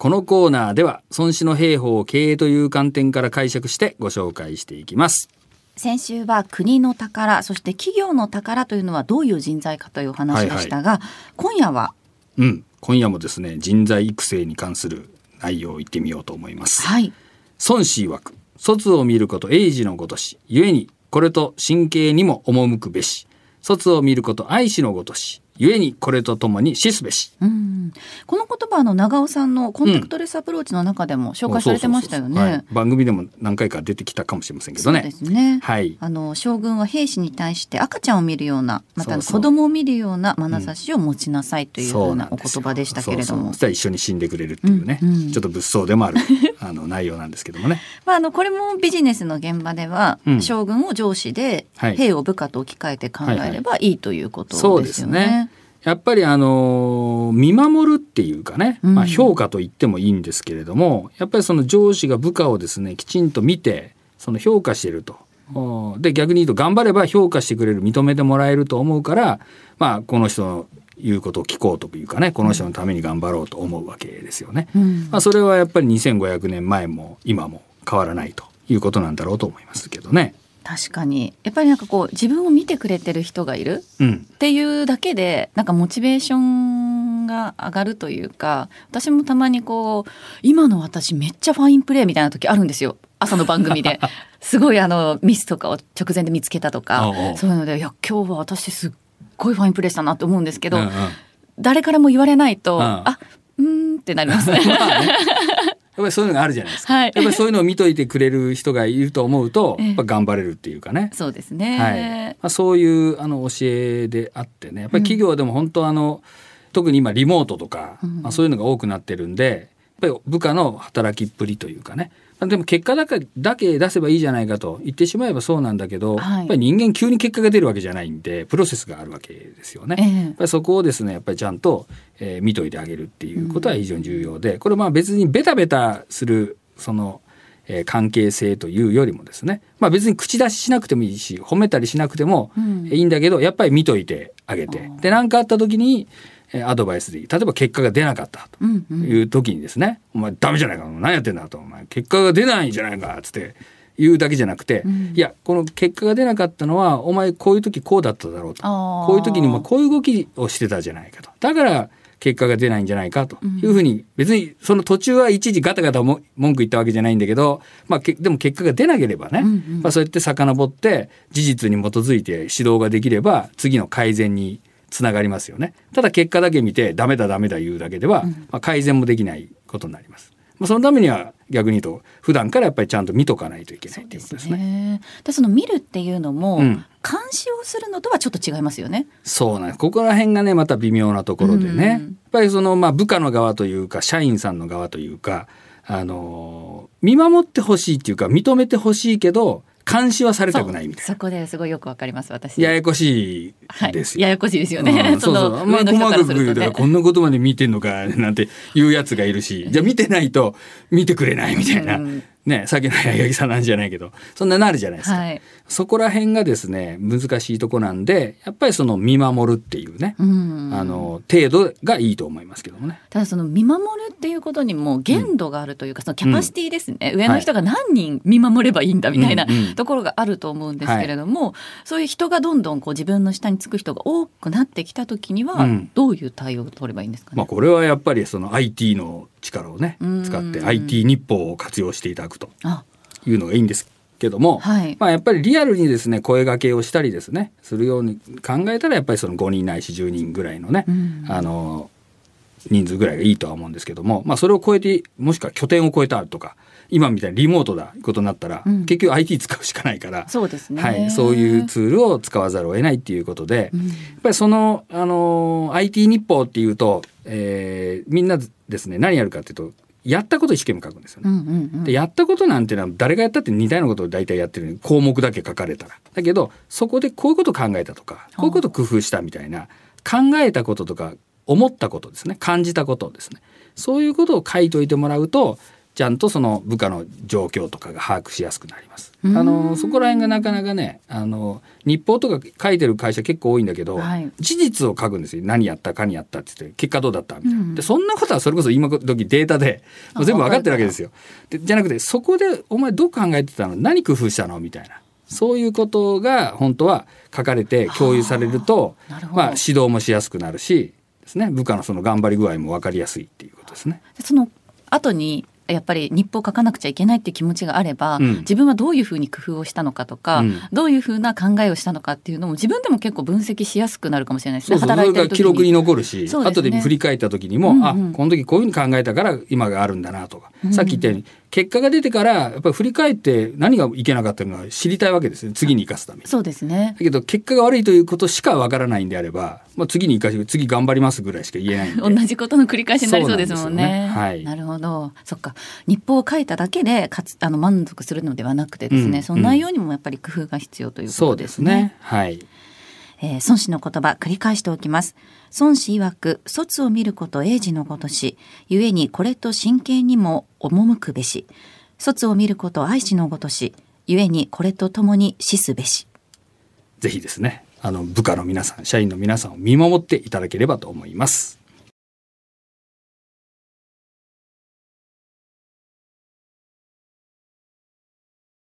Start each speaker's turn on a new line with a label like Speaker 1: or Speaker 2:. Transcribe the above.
Speaker 1: このコーナーでは孫子の兵法を経営という観点から解釈してご紹介していきます。
Speaker 2: 先週は国の宝そして企業の宝というのはどういう人材かというお話でしたが、今夜は？
Speaker 1: うん、今夜もですね人材育成に関する内容を言ってみようと思います。
Speaker 2: はい。
Speaker 1: 孫子曰く卒を見ること英治のごとし故にこれと神経にも赴くべし。卒を見ること愛しのごとし故にこれとともに死すべし。
Speaker 2: うん。この言葉はあの長尾さんのコンタクトレスアプローチの中でも紹介されてましたよね。
Speaker 1: い。番組でも何回か出てきたかもしれませんけどね。
Speaker 2: そうですね。
Speaker 1: はい。
Speaker 2: あの将軍は兵士に対して赤ちゃんを見るようなまた子供を見るような眼差しを持ちなさいという
Speaker 1: そう
Speaker 2: なんお言葉でしたけれども。
Speaker 1: そうそ一緒に死んでくれるっていうね、
Speaker 2: うんうん。
Speaker 1: ちょっと物騒でもある あの内容なんですけどもね。
Speaker 2: まあ、あのこれもビジネスの現場では、
Speaker 1: うん。
Speaker 2: 将軍を上司で、
Speaker 1: はい。
Speaker 2: 兵を部下と置き換えて考えればいいということ
Speaker 1: そうです
Speaker 2: ですよね。
Speaker 1: ねやっぱりあの見守るっていうかね、
Speaker 2: うん
Speaker 1: まあ、評価と言ってもいいんですけれどもやっぱりその上司が部下をですねきちんと見てその評価していると。おで逆に言うと頑張れば評価してくれる認めてもらえると思うから、まあ、この人の言うことを聞こうというかねこの人のために頑張ろうと思うわけですよね。
Speaker 2: うん
Speaker 1: まあ、それはやっぱり2500年前も今も変わらないということなんだろうと思いますけどね。
Speaker 2: 確かに。やっぱりなんかこう自分を見てくれてる人がいる
Speaker 1: うん、
Speaker 2: っていうだけでなんかモチベーションが上がるというか私もたまにこう今の私めっちゃファインプレーみたいな時あるんですよ。朝の番組で。すごいあのミスとかを直前で見つけたとか。そういうのでいや今日は私すっごいファインプレーしたなと思うんですけど、
Speaker 1: うんうん。
Speaker 2: 誰からも言われないと、
Speaker 1: うん。
Speaker 2: あうーんってなりますね。
Speaker 1: まあね。やっぱりそういうのがあるじゃないですか。
Speaker 2: はい
Speaker 1: やっぱりそういうのを見といてくれる人がいると思うと、
Speaker 2: ええ
Speaker 1: やっぱ頑張れるっていうかね。
Speaker 2: そうですね。
Speaker 1: はい。まあ、そういうあの教えであってね、やっぱり企業でも本当あの、特に今リモートとか、
Speaker 2: うん
Speaker 1: まあ、そういうのが多くなってるんで、ぱり部下の働きっぷりというかね。まあでも結果だけだけ出せばいいじゃないかと言ってしまえばそうなんだけど、
Speaker 2: はい
Speaker 1: やっぱり人間急に結果が出るわけじゃないんで、プロセスがあるわけですよね。
Speaker 2: ええ
Speaker 1: やっぱりそこをですねやっぱりちゃんと、えー見といてあげるっていうことは非常に重要で、これまあ別にベタベタするその、えー関係性というよりもですね、まあ、別に口出ししなくてもいいし褒めたりしなくても
Speaker 2: うん。
Speaker 1: いいんだけど、やっぱり見といてあげて。で何かあった時に、えーアドバイスでいい。例えば結果が出なかったと。
Speaker 2: うんうん。
Speaker 1: いう時にですね「お前ダメじゃないか。何やってんだ」と「お前結果が出ないんじゃないか」っつって言うだけじゃなくて、
Speaker 2: うん。
Speaker 1: いやこの結果が出なかったのはお前こういう時こうだっただろうと。こういう時にもこういう動きをしてたじゃないかと。だから結果が出ないんじゃないかというふうに、別にその途中は一時ガタガタも文句言ったわけじゃないんだけど、まあ、けでも結果が出なければね、まあ、そうやって遡って事実に基づいて指導ができれば次の改善につながりますよね。ただ結果だけ見てダメだダメだ言うだけでは、まあ、改善もできないことになります。まあ、そのためには逆に言うと普段からやっぱりちゃんと見とかないといけないということですね。
Speaker 2: ね。でその見るっていうのも、
Speaker 1: うん
Speaker 2: 監視をするのとはちょっと違いますよね。
Speaker 1: そうなんです。ここら辺がね、また微妙なところでね。
Speaker 2: うん
Speaker 1: やっぱりその、まあ、部下の側というか、社員さんの側というか、あのー見守ってほしいっていうか、認めてほしいけど、監視はされたくないみたいな。
Speaker 2: そこですごいよくわかります私。
Speaker 1: ややこしい
Speaker 2: はい
Speaker 1: ですよ。
Speaker 2: ややこしいですよね。
Speaker 1: うん そうそう。まり
Speaker 2: 上の人か
Speaker 1: 細からく言うと、こんなことまで見てんのか、なんて言うやつがいるし、じゃあ見てないと見てくれないみたいな。
Speaker 2: うん
Speaker 1: ね、さっきの八木さんなんじゃないけど、そんななるじゃないですか。
Speaker 2: はい。
Speaker 1: そこら辺がですね、難しいとこなんで、やっぱりその見守るっていうね、
Speaker 2: うん。
Speaker 1: あの程度がいいと思いますけどもね。
Speaker 2: ただその見守るっていうことにも限度があるというか、そのキャパシティですね、上の人が何人見守ればいいんだみたいな
Speaker 1: うんうん
Speaker 2: ところがあると思うんですけれども、そういう人がどんどんこう自分の下につく人が多くなってきた時には
Speaker 1: うん
Speaker 2: どういう対応を取ればいいんですかね？
Speaker 1: まあこれはやっぱりその IT の力をね
Speaker 2: うん
Speaker 1: 使って IT 日報を活用していただくと。
Speaker 2: あ。
Speaker 1: いうのがいいんですけども、
Speaker 2: はい。
Speaker 1: まあやっぱりリアルにですね声掛けをしたりですねするように考えたらやっぱりその5人ないし10人ぐらいのね、
Speaker 2: うん。
Speaker 1: あの人数ぐらいがいいとは思うんですけども、まあ、それを超えてもしくは拠点を超えたとか今みたいにリモートだことになったら、
Speaker 2: うん。
Speaker 1: 結局 IT 使うしかないから、
Speaker 2: そうですね。
Speaker 1: はい、そういうツールを使わざるを得ないっていうことで、
Speaker 2: うん。
Speaker 1: やっぱりその、あのー IT 日報っていうと、えーみんなですね何やるかっていうとやったことを一生懸命書くんですよね。
Speaker 2: うんうんうん。
Speaker 1: でやったことなんていうのは誰がやったって似たようなことを大体やってる。項目だけ書かれたら。だけどそこでこういうことを考えたとかこういうことを工夫したみたいな考えたこととか思ったことですね。感じたことですね。そういうことを書いといてもらうとちゃんとその部下の状況とかが把握しやすくなります。あのそこら辺がなかなかねあの日報とか書いてる会社結構多いんだけど、
Speaker 2: はい。
Speaker 1: 事実を書くんですよ。何やったかにやったって言って結果どうだったみたいな、
Speaker 2: うん。
Speaker 1: でそんなことはそれこそ今時データでもう全部分かってるわけですよ。でじゃなくてそこでお前どう考えてたの？何工夫したの？みたいな。そういうことが本当は書かれて共有されるとまあ、指導もしやすくなるしですね。部下のその頑張り具合も分かりやすいっていうことですね。
Speaker 2: その後にやっぱり日報を書かなくちゃいけないっていう気持ちがあれば、
Speaker 1: うん。
Speaker 2: 自分はどういうふうに工夫をしたのかとか、
Speaker 1: うん。
Speaker 2: どういうふうな考えをしたのかっていうのも自分でも結構分析しやすくなるかもしれないですね。
Speaker 1: そうそう。
Speaker 2: 働いてる時
Speaker 1: が記録に
Speaker 2: に。
Speaker 1: 残るし、
Speaker 2: ね。
Speaker 1: 後で振り返った時にも、
Speaker 2: うんうん。
Speaker 1: あこの時こういうふうに考えたから今があるんだなとか、
Speaker 2: うん
Speaker 1: さっき言ったように結果が出てからやっぱり振り返って何がいけなかったのか知りたいわけですよ次に生かすために。
Speaker 2: そうですね。
Speaker 1: だけど結果が悪いということしかわからないんであれば、まあ、次に生かし次頑張りますぐらいしか言えないんで。
Speaker 2: 同じことの繰り返しになりそうですもん
Speaker 1: そうな
Speaker 2: ね。
Speaker 1: ねはい
Speaker 2: なるほど。そっか。日報を書いただけでかつあの満足するのではなくてですね、
Speaker 1: うん
Speaker 2: その内容にもやっぱり工夫が必要ということ
Speaker 1: そうで
Speaker 2: ですすね。
Speaker 1: ね。はい。
Speaker 2: えー孫子の言葉繰り返しておきます。孫子曰く、卒を見ること英治のごとし、故にこれと真剣にも赴くべし。卒を見ること愛知のごとし、故にこれとともに死すべし。
Speaker 1: ぜひですね、あの部下の皆さん、社員の皆さんを見守っていただければと思います。